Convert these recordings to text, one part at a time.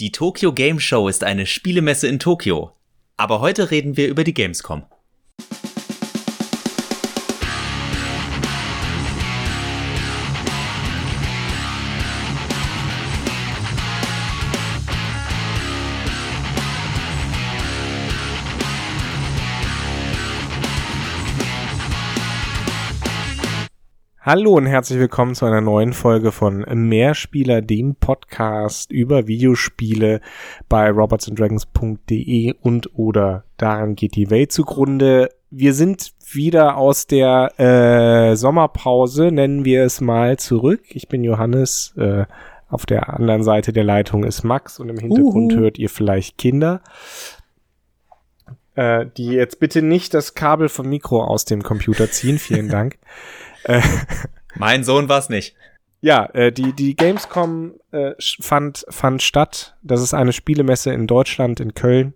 Die Tokyo Game Show ist eine Spielemesse in Tokio. Aber heute reden wir über die Gamescom. Hallo und herzlich willkommen zu einer neuen Folge von Mehrspieler, dem Podcast über Videospiele bei robertsanddragons.de und oder daran geht die Welt zugrunde. Wir sind wieder aus der äh, Sommerpause, nennen wir es mal, zurück. Ich bin Johannes, äh, auf der anderen Seite der Leitung ist Max und im Hintergrund Uhu. hört ihr vielleicht Kinder äh, die jetzt bitte nicht das Kabel vom Mikro aus dem Computer ziehen. Vielen Dank. Mein Sohn war's nicht. Ja, äh, die, die Gamescom äh, fand, fand statt. Das ist eine Spielemesse in Deutschland, in Köln.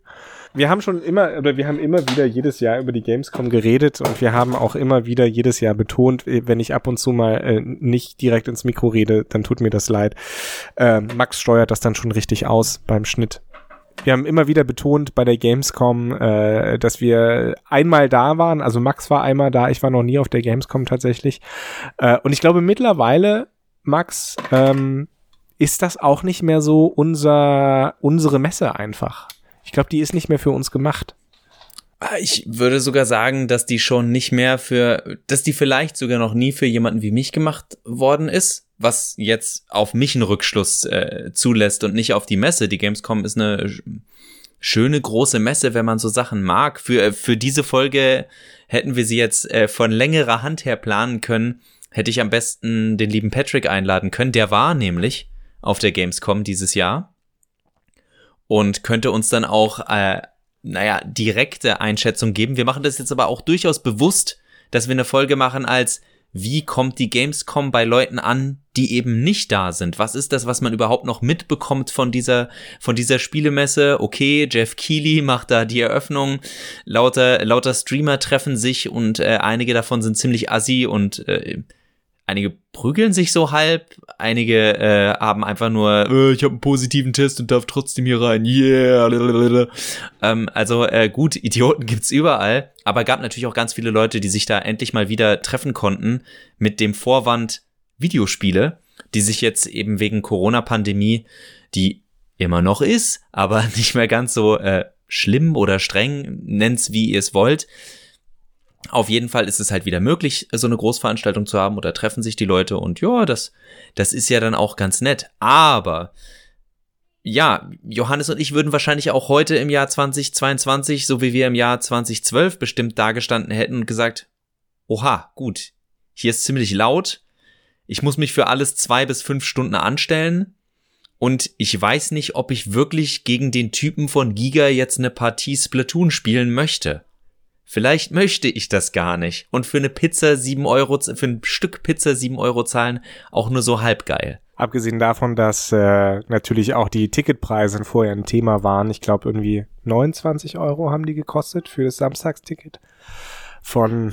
Wir haben schon immer, oder wir haben immer wieder jedes Jahr über die Gamescom geredet und wir haben auch immer wieder jedes Jahr betont, äh, wenn ich ab und zu mal äh, nicht direkt ins Mikro rede, dann tut mir das leid. Äh, Max steuert das dann schon richtig aus beim Schnitt wir haben immer wieder betont bei der Gamescom, äh, dass wir einmal da waren. Also Max war einmal da, ich war noch nie auf der Gamescom tatsächlich. Äh, und ich glaube mittlerweile, Max, ähm, ist das auch nicht mehr so unser, unsere Messe einfach. Ich glaube, die ist nicht mehr für uns gemacht. Ah, ich würde sogar sagen, dass die schon nicht mehr für, dass die vielleicht sogar noch nie für jemanden wie mich gemacht worden ist, was jetzt auf mich einen Rückschluss äh, zulässt und nicht auf die Messe. Die Gamescom ist eine schöne große Messe, wenn man so Sachen mag. Für, äh, für diese Folge hätten wir sie jetzt äh, von längerer Hand her planen können, hätte ich am besten den lieben Patrick einladen können. Der war nämlich auf der Gamescom dieses Jahr und könnte uns dann auch äh, naja, direkte Einschätzung geben. Wir machen das jetzt aber auch durchaus bewusst, dass wir eine Folge machen als wie kommt die Gamescom bei Leuten an, die eben nicht da sind? Was ist das, was man überhaupt noch mitbekommt von dieser, von dieser Spielemesse? Okay, Jeff Keighley macht da die Eröffnung, lauter, lauter Streamer treffen sich und äh, einige davon sind ziemlich assi und äh, einige prügeln sich so halb, einige äh, haben einfach nur, äh, ich habe einen positiven Test und darf trotzdem hier rein, yeah. Ähm, also äh, gut, Idioten gibt's überall, aber gab natürlich auch ganz viele Leute, die sich da endlich mal wieder treffen konnten mit dem Vorwand Videospiele, die sich jetzt eben wegen Corona-Pandemie, die immer noch ist, aber nicht mehr ganz so äh, schlimm oder streng, nennt's wie ihr es wollt, auf jeden Fall ist es halt wieder möglich, so eine Großveranstaltung zu haben oder treffen sich die Leute und ja, das, das ist ja dann auch ganz nett. Aber ja, Johannes und ich würden wahrscheinlich auch heute im Jahr 2022, so wie wir im Jahr 2012 bestimmt dagestanden hätten und gesagt, oha, gut, hier ist ziemlich laut, ich muss mich für alles zwei bis fünf Stunden anstellen und ich weiß nicht, ob ich wirklich gegen den Typen von Giga jetzt eine Partie Splatoon spielen möchte. Vielleicht möchte ich das gar nicht. Und für eine Pizza sieben Euro, für ein Stück Pizza sieben Euro zahlen, auch nur so halb geil. Abgesehen davon, dass äh, natürlich auch die Ticketpreise vorher ein Thema waren. Ich glaube, irgendwie 29 Euro haben die gekostet für das Samstagsticket. Von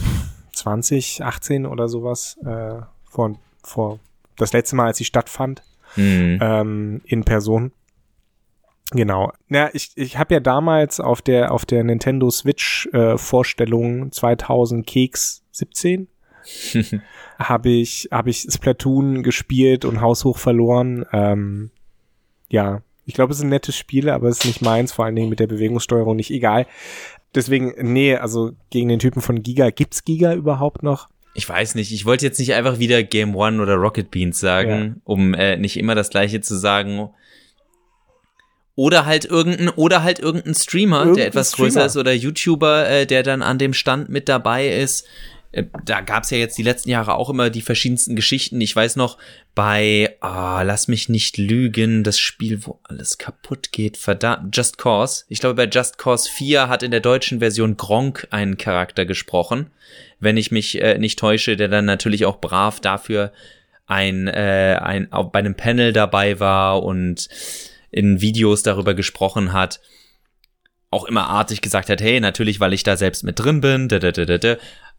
2018 oder sowas. Äh, von, vor das letzte Mal, als sie stattfand. Mhm. Ähm, in Person. Genau. Ja, ich, ich habe ja damals auf der auf der Nintendo Switch äh, Vorstellung 2000 Keks 17 habe ich habe ich Splatoon gespielt und haushoch verloren. Ähm, ja, ich glaube, es ist ein nettes Spiel, aber es ist nicht meins, vor allen Dingen mit der Bewegungssteuerung nicht egal. Deswegen, nee, also gegen den Typen von Giga, gibt's Giga überhaupt noch? Ich weiß nicht, ich wollte jetzt nicht einfach wieder Game One oder Rocket Beans sagen, ja. um äh, nicht immer das gleiche zu sagen. Oder halt irgendein, oder halt irgendein Streamer, irgendein der etwas Streamer. größer ist, oder YouTuber, äh, der dann an dem Stand mit dabei ist. Äh, da gab's ja jetzt die letzten Jahre auch immer die verschiedensten Geschichten. Ich weiß noch, bei, ah, lass mich nicht lügen, das Spiel, wo alles kaputt geht, verdammt, Just Cause. Ich glaube, bei Just Cause 4 hat in der deutschen Version Gronk einen Charakter gesprochen, wenn ich mich äh, nicht täusche, der dann natürlich auch brav dafür ein, äh, ein, auch bei einem Panel dabei war und in Videos darüber gesprochen hat, auch immer artig gesagt hat, hey, natürlich, weil ich da selbst mit drin bin,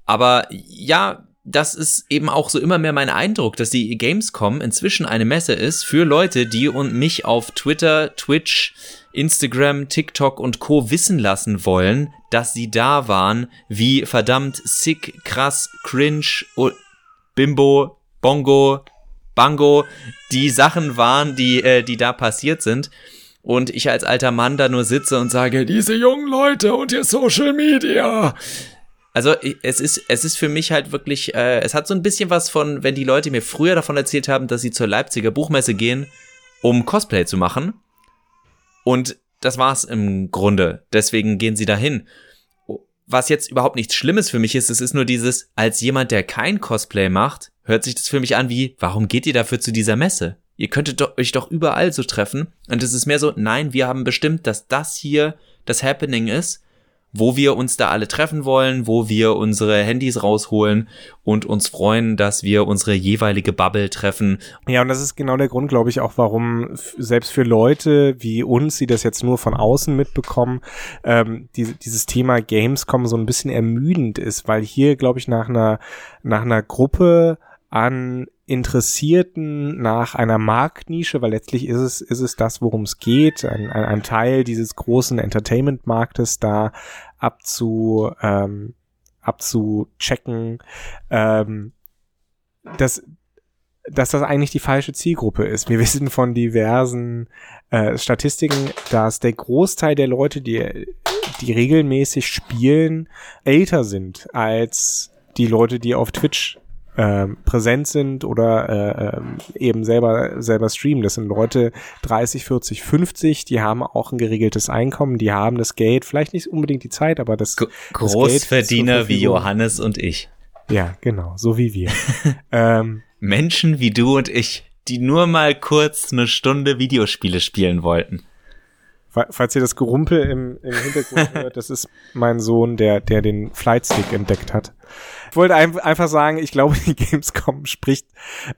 aber ja, das ist eben auch so immer mehr mein Eindruck, dass die Gamescom inzwischen eine Messe ist für Leute, die und mich auf Twitter, Twitch, Instagram, TikTok und Co. wissen lassen wollen, dass sie da waren, wie verdammt sick, krass, cringe, Bimbo, Bongo, Bango die Sachen waren, die, äh, die da passiert sind. Und ich als alter Mann da nur sitze und sage, diese jungen Leute und ihr Social Media. Also es ist, es ist für mich halt wirklich, äh, es hat so ein bisschen was von, wenn die Leute mir früher davon erzählt haben, dass sie zur Leipziger Buchmesse gehen, um Cosplay zu machen. Und das war's im Grunde. Deswegen gehen sie dahin. Was jetzt überhaupt nichts Schlimmes für mich ist, es ist nur dieses, als jemand, der kein Cosplay macht, hört sich das für mich an wie, warum geht ihr dafür zu dieser Messe? Ihr könntet doch, euch doch überall so treffen. Und es ist mehr so, nein, wir haben bestimmt, dass das hier das Happening ist wo wir uns da alle treffen wollen, wo wir unsere Handys rausholen und uns freuen, dass wir unsere jeweilige Bubble treffen. Ja, und das ist genau der Grund, glaube ich, auch, warum selbst für Leute wie uns, die das jetzt nur von außen mitbekommen, ähm, die, dieses Thema Gamescom so ein bisschen ermüdend ist, weil hier, glaube ich, nach einer, nach einer Gruppe an Interessierten nach einer Marktnische, weil letztlich ist es, ist es das, worum es geht, ein, ein, ein Teil dieses großen Entertainment-Marktes da abzu, ähm, abzuchecken, ähm, dass, dass das eigentlich die falsche Zielgruppe ist. Wir wissen von diversen äh, Statistiken, dass der Großteil der Leute, die, die regelmäßig spielen, älter sind als die Leute, die auf Twitch äh, präsent sind oder äh, ähm, eben selber selber streamen. Das sind Leute 30, 40, 50, die haben auch ein geregeltes Einkommen, die haben das Geld, vielleicht nicht unbedingt die Zeit, aber das, G das Großverdiener wie Johannes und ich. Ja, genau, so wie wir. ähm, Menschen wie du und ich, die nur mal kurz eine Stunde Videospiele spielen wollten. Falls ihr das Gerumpel im, im Hintergrund hört, das ist mein Sohn, der, der den Flightstick entdeckt hat. Ich wollte ein, einfach sagen, ich glaube, die Gamescom spricht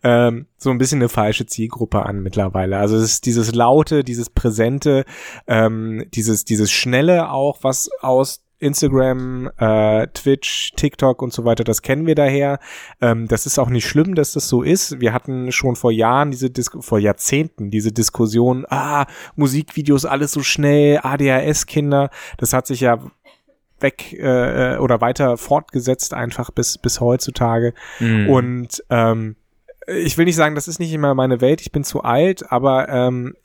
ähm, so ein bisschen eine falsche Zielgruppe an mittlerweile. Also es ist dieses Laute, dieses Präsente, ähm, dieses, dieses Schnelle auch, was aus Instagram, äh, Twitch, TikTok und so weiter, das kennen wir daher. Ähm, das ist auch nicht schlimm, dass das so ist. Wir hatten schon vor Jahren diese Dis vor Jahrzehnten diese Diskussion, ah, Musikvideos alles so schnell, ADHS-Kinder. Das hat sich ja weg äh, oder weiter fortgesetzt einfach bis bis heutzutage mhm. und ähm, ich will nicht sagen, das ist nicht immer meine Welt, ich bin zu alt, aber ähm, äh,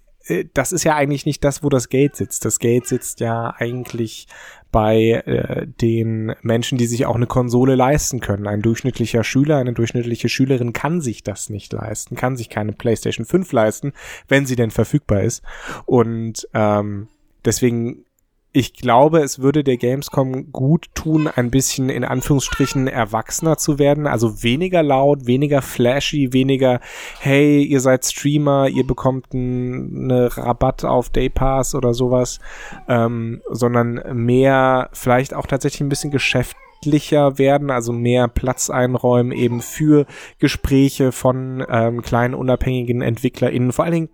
das ist ja eigentlich nicht das, wo das Geld sitzt. Das Geld sitzt ja eigentlich bei äh, den Menschen, die sich auch eine Konsole leisten können. Ein durchschnittlicher Schüler, eine durchschnittliche Schülerin kann sich das nicht leisten, kann sich keine PlayStation 5 leisten, wenn sie denn verfügbar ist. Und ähm, deswegen ich glaube, es würde der Gamescom gut tun, ein bisschen in Anführungsstrichen erwachsener zu werden. Also weniger laut, weniger flashy, weniger, hey, ihr seid Streamer, ihr bekommt einen Rabatt auf Day Pass oder sowas, ähm, sondern mehr, vielleicht auch tatsächlich ein bisschen geschäftlicher werden, also mehr Platz einräumen eben für Gespräche von ähm, kleinen unabhängigen EntwicklerInnen, vor allen Dingen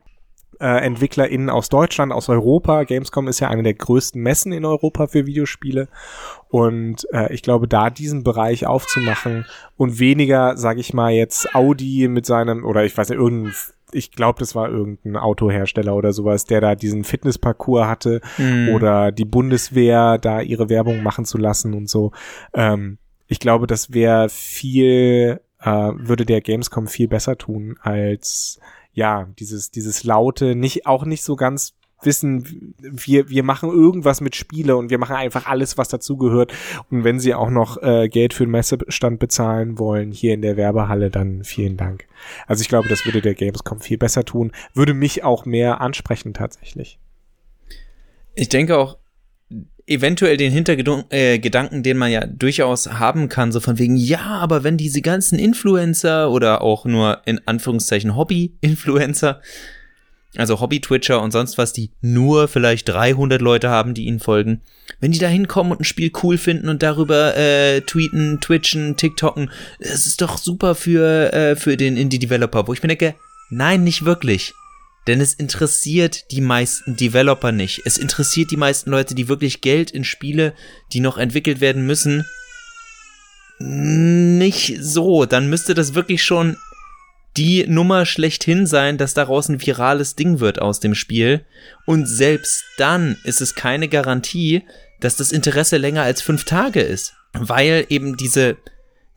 äh, EntwicklerInnen aus Deutschland, aus Europa. Gamescom ist ja eine der größten Messen in Europa für Videospiele. Und äh, ich glaube, da diesen Bereich aufzumachen und weniger, sage ich mal, jetzt Audi mit seinem, oder ich weiß nicht, irgendein ich glaube, das war irgendein Autohersteller oder sowas, der da diesen Fitnessparcours hatte mm. oder die Bundeswehr da ihre Werbung machen zu lassen und so. Ähm, ich glaube, das wäre viel, äh, würde der Gamescom viel besser tun als ja, dieses, dieses laute, nicht, auch nicht so ganz wissen, wir, wir machen irgendwas mit Spiele und wir machen einfach alles, was dazugehört. Und wenn sie auch noch äh, Geld für den Messestand bezahlen wollen, hier in der Werbehalle, dann vielen Dank. Also ich glaube, das würde der Gamescom viel besser tun, würde mich auch mehr ansprechen tatsächlich. Ich denke auch, eventuell den Hintergedanken, äh, den man ja durchaus haben kann, so von wegen, ja, aber wenn diese ganzen Influencer oder auch nur in Anführungszeichen Hobby-Influencer, also Hobby-Twitcher und sonst was, die nur vielleicht 300 Leute haben, die ihnen folgen, wenn die da hinkommen und ein Spiel cool finden und darüber äh, tweeten, twitchen, TikToken, das ist doch super für, äh, für den Indie-Developer, wo ich mir denke, nein, nicht wirklich. Denn es interessiert die meisten Developer nicht. Es interessiert die meisten Leute, die wirklich Geld in Spiele, die noch entwickelt werden müssen, nicht so. Dann müsste das wirklich schon die Nummer schlechthin sein, dass daraus ein virales Ding wird aus dem Spiel. Und selbst dann ist es keine Garantie, dass das Interesse länger als fünf Tage ist. Weil eben diese,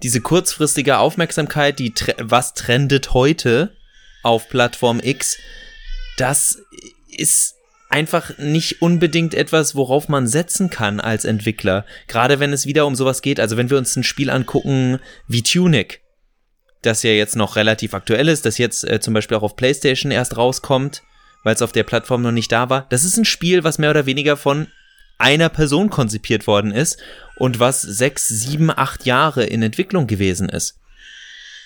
diese kurzfristige Aufmerksamkeit, die was trendet heute auf Plattform X, das ist einfach nicht unbedingt etwas, worauf man setzen kann als Entwickler. Gerade wenn es wieder um sowas geht. Also wenn wir uns ein Spiel angucken wie Tunic, das ja jetzt noch relativ aktuell ist, das jetzt äh, zum Beispiel auch auf PlayStation erst rauskommt, weil es auf der Plattform noch nicht da war. Das ist ein Spiel, was mehr oder weniger von einer Person konzipiert worden ist und was sechs, sieben, acht Jahre in Entwicklung gewesen ist.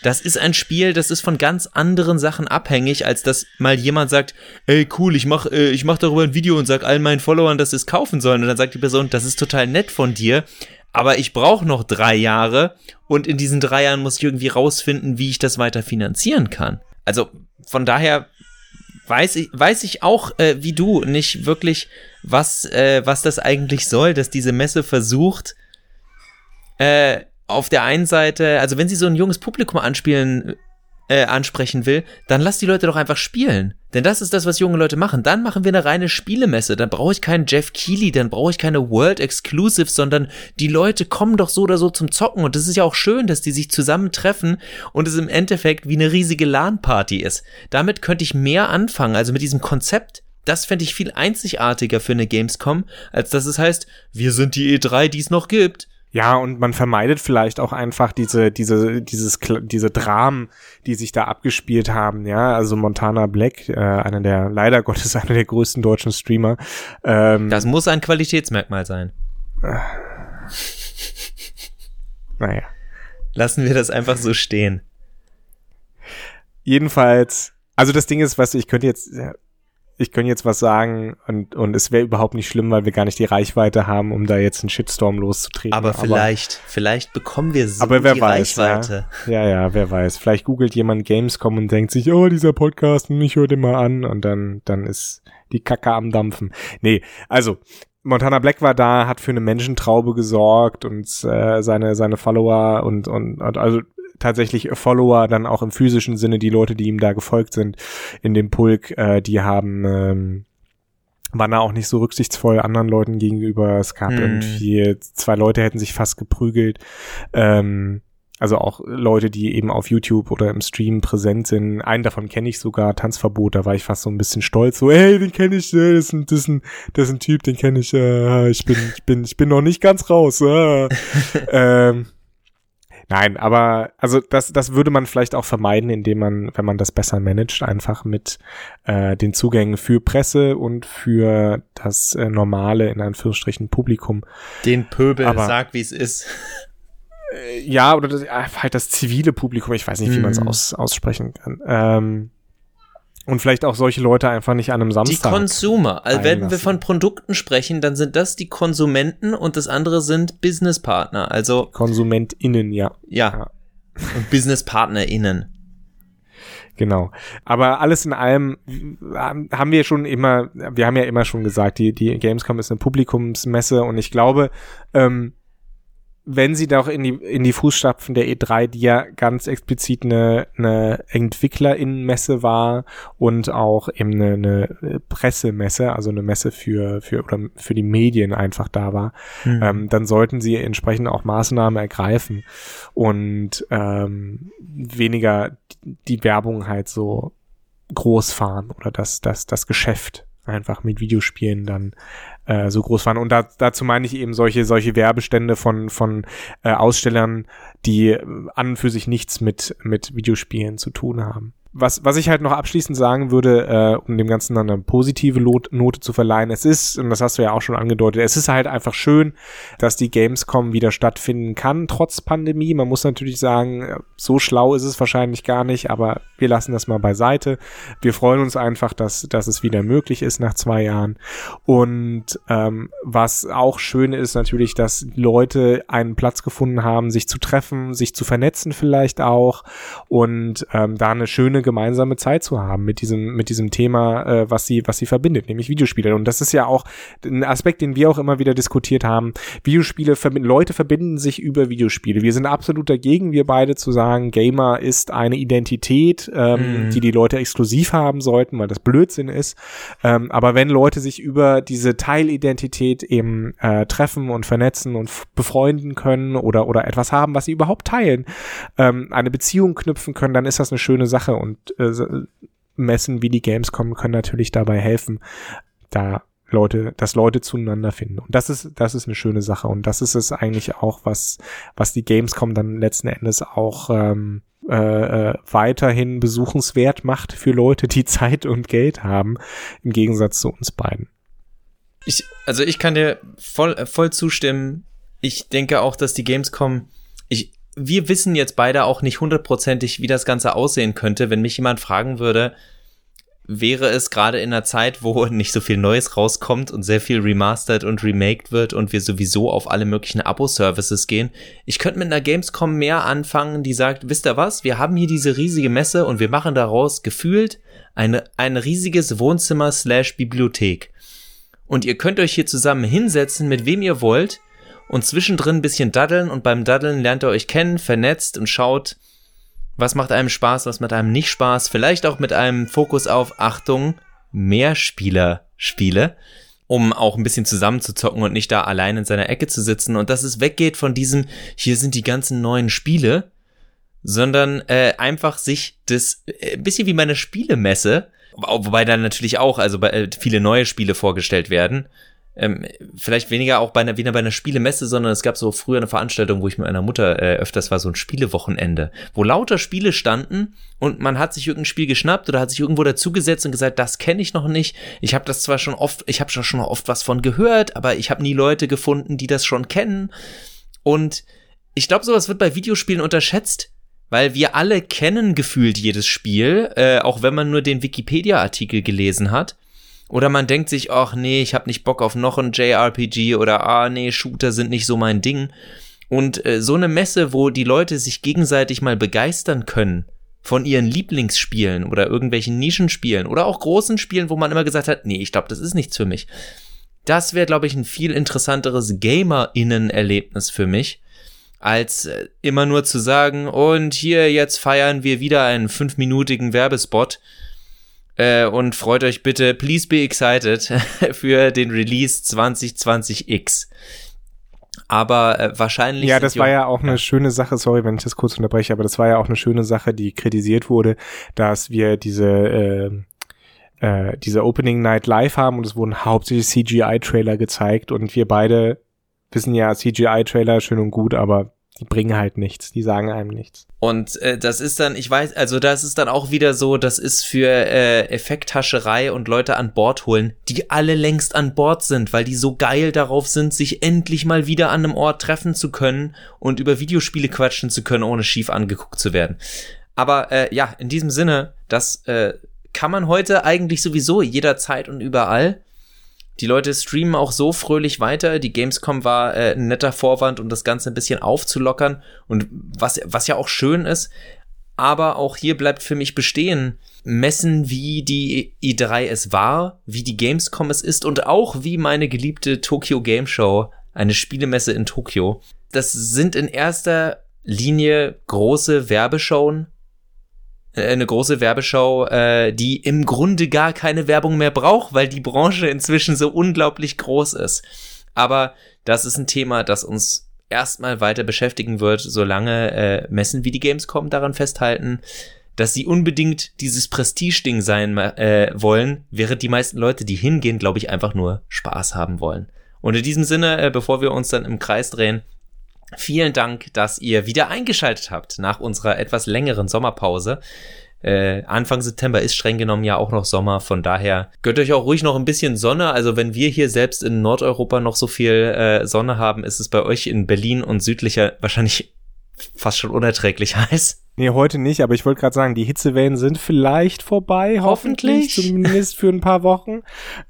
Das ist ein Spiel, das ist von ganz anderen Sachen abhängig, als dass mal jemand sagt, ey cool, ich mach, äh, ich mach darüber ein Video und sag allen meinen Followern, dass sie es kaufen sollen. Und dann sagt die Person, das ist total nett von dir, aber ich brauche noch drei Jahre und in diesen drei Jahren muss ich irgendwie rausfinden, wie ich das weiter finanzieren kann. Also von daher weiß ich, weiß ich auch, äh, wie du, nicht wirklich, was, äh, was das eigentlich soll, dass diese Messe versucht, äh, auf der einen Seite, also wenn sie so ein junges Publikum anspielen, äh, ansprechen will, dann lass die Leute doch einfach spielen. Denn das ist das, was junge Leute machen. Dann machen wir eine reine Spielemesse. Dann brauche ich keinen Jeff Keighley, dann brauche ich keine World Exclusive, sondern die Leute kommen doch so oder so zum Zocken. Und das ist ja auch schön, dass die sich zusammentreffen und es im Endeffekt wie eine riesige LAN-Party ist. Damit könnte ich mehr anfangen, also mit diesem Konzept. Das fände ich viel einzigartiger für eine Gamescom, als dass es heißt, wir sind die E3, die es noch gibt. Ja, und man vermeidet vielleicht auch einfach diese, diese, dieses, diese Dramen, die sich da abgespielt haben, ja. Also Montana Black, äh, einer der, leider Gottes, einer der größten deutschen Streamer. Ähm, das muss ein Qualitätsmerkmal sein. Äh, naja. Lassen wir das einfach so stehen. Jedenfalls, also das Ding ist, weißt du, ich könnte jetzt, ich könnte jetzt was sagen und, und es wäre überhaupt nicht schlimm, weil wir gar nicht die Reichweite haben, um da jetzt einen Shitstorm loszutreten. Aber vielleicht, aber, vielleicht bekommen wir so aber wer die weiß, Reichweite. Ja? ja, ja, wer weiß. Vielleicht googelt jemand Gamescom und denkt sich, oh, dieser Podcast, mich hört immer an und dann, dann ist die Kacke am Dampfen. Nee, also, Montana Black war da, hat für eine Menschentraube gesorgt und äh, seine seine Follower und und, und also tatsächlich Follower dann auch im physischen Sinne, die Leute, die ihm da gefolgt sind in dem Pulk, äh, die haben ähm, waren da auch nicht so rücksichtsvoll anderen Leuten gegenüber. Es gab hm. irgendwie zwei Leute hätten sich fast geprügelt. Ähm, also auch Leute, die eben auf YouTube oder im Stream präsent sind. Einen davon kenne ich sogar, Tanzverbot, da war ich fast so ein bisschen stolz. So, hey, den kenne ich, äh, das ist ein, das ist ein, das ist ein Typ, den kenne ich, äh, ich bin, ich bin, ich bin noch nicht ganz raus. Äh. ähm, Nein, aber also das, das würde man vielleicht auch vermeiden, indem man, wenn man das besser managt, einfach mit äh, den Zugängen für Presse und für das äh, normale, in Anführungsstrichen, Publikum. Den Pöbel, aber, sag wie es ist. Äh, ja, oder das, halt das zivile Publikum, ich weiß nicht, wie mm. man es aus, aussprechen kann. Ähm, und vielleicht auch solche Leute einfach nicht an einem Samstag. Die Consumer. Also wenn wir von Produkten sprechen, dann sind das die Konsumenten und das andere sind Businesspartner. Also KonsumentInnen, ja. Ja. ja. Und BusinesspartnerInnen. Genau. Aber alles in allem haben wir schon immer, wir haben ja immer schon gesagt, die, die Gamescom ist eine Publikumsmesse und ich glaube, ähm, wenn sie doch in die, in die Fußstapfen der E3, die ja ganz explizit eine, eine Entwicklerinnenmesse war und auch eben eine, eine Pressemesse, also eine Messe für, für, oder für die Medien einfach da war, mhm. ähm, dann sollten sie entsprechend auch Maßnahmen ergreifen und ähm, weniger die Werbung halt so groß fahren oder das, das, das Geschäft einfach mit Videospielen dann äh, so groß waren. Und da, dazu meine ich eben solche, solche Werbestände von, von äh, Ausstellern, die äh, an und für sich nichts mit, mit Videospielen zu tun haben was, was ich halt noch abschließend sagen würde, äh, um dem Ganzen dann eine positive Lot Note zu verleihen, es ist, und das hast du ja auch schon angedeutet, es ist halt einfach schön, dass die Gamescom wieder stattfinden kann, trotz Pandemie. Man muss natürlich sagen, so schlau ist es wahrscheinlich gar nicht, aber wir lassen das mal beiseite. Wir freuen uns einfach, dass, dass es wieder möglich ist nach zwei Jahren. Und ähm, was auch schön ist natürlich, dass Leute einen Platz gefunden haben, sich zu treffen, sich zu vernetzen vielleicht auch und ähm, da eine schöne gemeinsame Zeit zu haben mit diesem, mit diesem Thema, äh, was sie, was sie verbindet, nämlich Videospiele. Und das ist ja auch ein Aspekt, den wir auch immer wieder diskutiert haben. Videospiele verbinden, Leute verbinden sich über Videospiele. Wir sind absolut dagegen, wir beide zu sagen, Gamer ist eine Identität, ähm, mm. die die Leute exklusiv haben sollten, weil das Blödsinn ist. Ähm, aber wenn Leute sich über diese Teilidentität eben äh, treffen und vernetzen und befreunden können oder, oder etwas haben, was sie überhaupt teilen, ähm, eine Beziehung knüpfen können, dann ist das eine schöne Sache und äh, Messen wie die Gamescom können natürlich dabei helfen, da Leute, dass Leute zueinander finden. Und das ist, das ist eine schöne Sache. Und das ist es eigentlich auch, was, was die Gamescom dann letzten Endes auch ähm, äh, äh weiterhin besuchenswert macht für Leute, die Zeit und Geld haben, im Gegensatz zu uns beiden. Ich, also ich kann dir voll, voll zustimmen. Ich denke auch, dass die Gamescom, wir wissen jetzt beide auch nicht hundertprozentig, wie das Ganze aussehen könnte, wenn mich jemand fragen würde, wäre es gerade in einer Zeit, wo nicht so viel Neues rauskommt und sehr viel remastered und remaked wird und wir sowieso auf alle möglichen Abo-Services gehen. Ich könnte mit einer Gamescom mehr anfangen, die sagt, wisst ihr was, wir haben hier diese riesige Messe und wir machen daraus gefühlt eine, ein riesiges Wohnzimmer slash Bibliothek. Und ihr könnt euch hier zusammen hinsetzen, mit wem ihr wollt und zwischendrin ein bisschen daddeln und beim Daddeln lernt ihr euch kennen, vernetzt und schaut, was macht einem Spaß, was macht einem nicht Spaß, vielleicht auch mit einem Fokus auf Achtung, Mehrspieler-Spiele, um auch ein bisschen zusammenzuzocken und nicht da allein in seiner Ecke zu sitzen. Und dass es weggeht von diesem, hier sind die ganzen neuen Spiele, sondern äh, einfach sich das, äh, ein bisschen wie meine Spielemesse, wobei da natürlich auch, also äh, viele neue Spiele vorgestellt werden, ähm, vielleicht weniger auch bei einer, weniger bei einer Spielemesse, sondern es gab so früher eine Veranstaltung, wo ich mit meiner Mutter äh, öfters war, so ein Spielewochenende, wo lauter Spiele standen und man hat sich irgendein Spiel geschnappt oder hat sich irgendwo dazugesetzt und gesagt, das kenne ich noch nicht. Ich habe das zwar schon oft, ich habe schon oft was von gehört, aber ich habe nie Leute gefunden, die das schon kennen. Und ich glaube, sowas wird bei Videospielen unterschätzt, weil wir alle kennen gefühlt jedes Spiel, äh, auch wenn man nur den Wikipedia-Artikel gelesen hat. Oder man denkt sich, ach nee, ich habe nicht Bock auf noch ein JRPG oder ah nee, Shooter sind nicht so mein Ding. Und äh, so eine Messe, wo die Leute sich gegenseitig mal begeistern können von ihren Lieblingsspielen oder irgendwelchen Nischenspielen oder auch großen Spielen, wo man immer gesagt hat, nee, ich glaube, das ist nichts für mich. Das wäre, glaube ich, ein viel interessanteres Gamer-Innen-Erlebnis für mich, als äh, immer nur zu sagen, und hier, jetzt feiern wir wieder einen fünfminütigen Werbespot äh, und freut euch bitte, please be excited für den Release 2020X. Aber äh, wahrscheinlich. Ja, das war ja auch eine schöne Sache, sorry, wenn ich das kurz unterbreche, aber das war ja auch eine schöne Sache, die kritisiert wurde, dass wir diese äh, äh, diese Opening Night live haben und es wurden hauptsächlich CGI-Trailer gezeigt und wir beide wissen ja, CGI-Trailer schön und gut, aber die bringen halt nichts, die sagen einem nichts. Und äh, das ist dann, ich weiß, also das ist dann auch wieder so, das ist für äh, Effekthascherei und Leute an Bord holen, die alle längst an Bord sind, weil die so geil darauf sind, sich endlich mal wieder an einem Ort treffen zu können und über Videospiele quatschen zu können, ohne schief angeguckt zu werden. Aber äh, ja, in diesem Sinne, das äh, kann man heute eigentlich sowieso jederzeit und überall. Die Leute streamen auch so fröhlich weiter. Die Gamescom war äh, ein netter Vorwand, um das Ganze ein bisschen aufzulockern. Und was, was ja auch schön ist, aber auch hier bleibt für mich bestehen, Messen wie die E3 es war, wie die Gamescom es ist und auch wie meine geliebte Tokyo Game Show, eine Spielemesse in Tokio. Das sind in erster Linie große Werbeshowen äh, eine große Werbeshow, äh, die im Grunde gar keine Werbung mehr braucht, weil die Branche inzwischen so unglaublich groß ist. Aber das ist ein Thema, das uns erstmal weiter beschäftigen wird, solange äh, Messen wie die Gamescom daran festhalten, dass sie unbedingt dieses Prestige-Ding sein äh, wollen, während die meisten Leute, die hingehen, glaube ich, einfach nur Spaß haben wollen. Und in diesem Sinne, äh, bevor wir uns dann im Kreis drehen, Vielen Dank, dass ihr wieder eingeschaltet habt nach unserer etwas längeren Sommerpause. Äh, Anfang September ist streng genommen ja auch noch Sommer, von daher gönnt euch auch ruhig noch ein bisschen Sonne. Also wenn wir hier selbst in Nordeuropa noch so viel äh, Sonne haben, ist es bei euch in Berlin und südlicher wahrscheinlich fast schon unerträglich heiß. Nee, heute nicht, aber ich wollte gerade sagen, die Hitzewellen sind vielleicht vorbei, hoffentlich, Hoffentlich. zumindest für ein paar Wochen.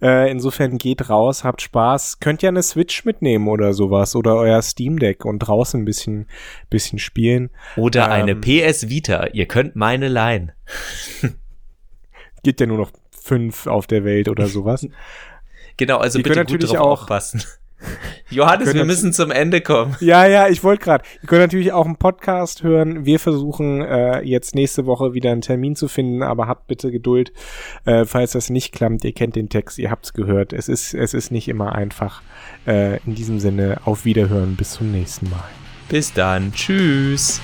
Äh, insofern geht raus, habt Spaß, könnt ja eine Switch mitnehmen oder sowas oder euer Steam Deck und draußen ein bisschen, bisschen spielen. Oder Ähm. eine PS Vita. Ihr könnt meine leihen. Gibt ja nur noch fünf auf der Welt oder sowas. Genau, also Ihr bitte könnt gut natürlich drauf auch- aufpassen. Johannes, wir müssen zum Ende kommen. Ja, ja, ich wollte gerade. Ihr könnt natürlich auch einen Podcast hören. Wir versuchen äh, jetzt nächste Woche wieder einen Termin zu finden, aber habt bitte Geduld, äh, falls das nicht klappt. Ihr kennt den Text, ihr habt's gehört. Es ist, es ist nicht immer einfach. Äh, in diesem Sinne, auf Wiederhören, bis zum nächsten Mal. Bis dann. Tschüss.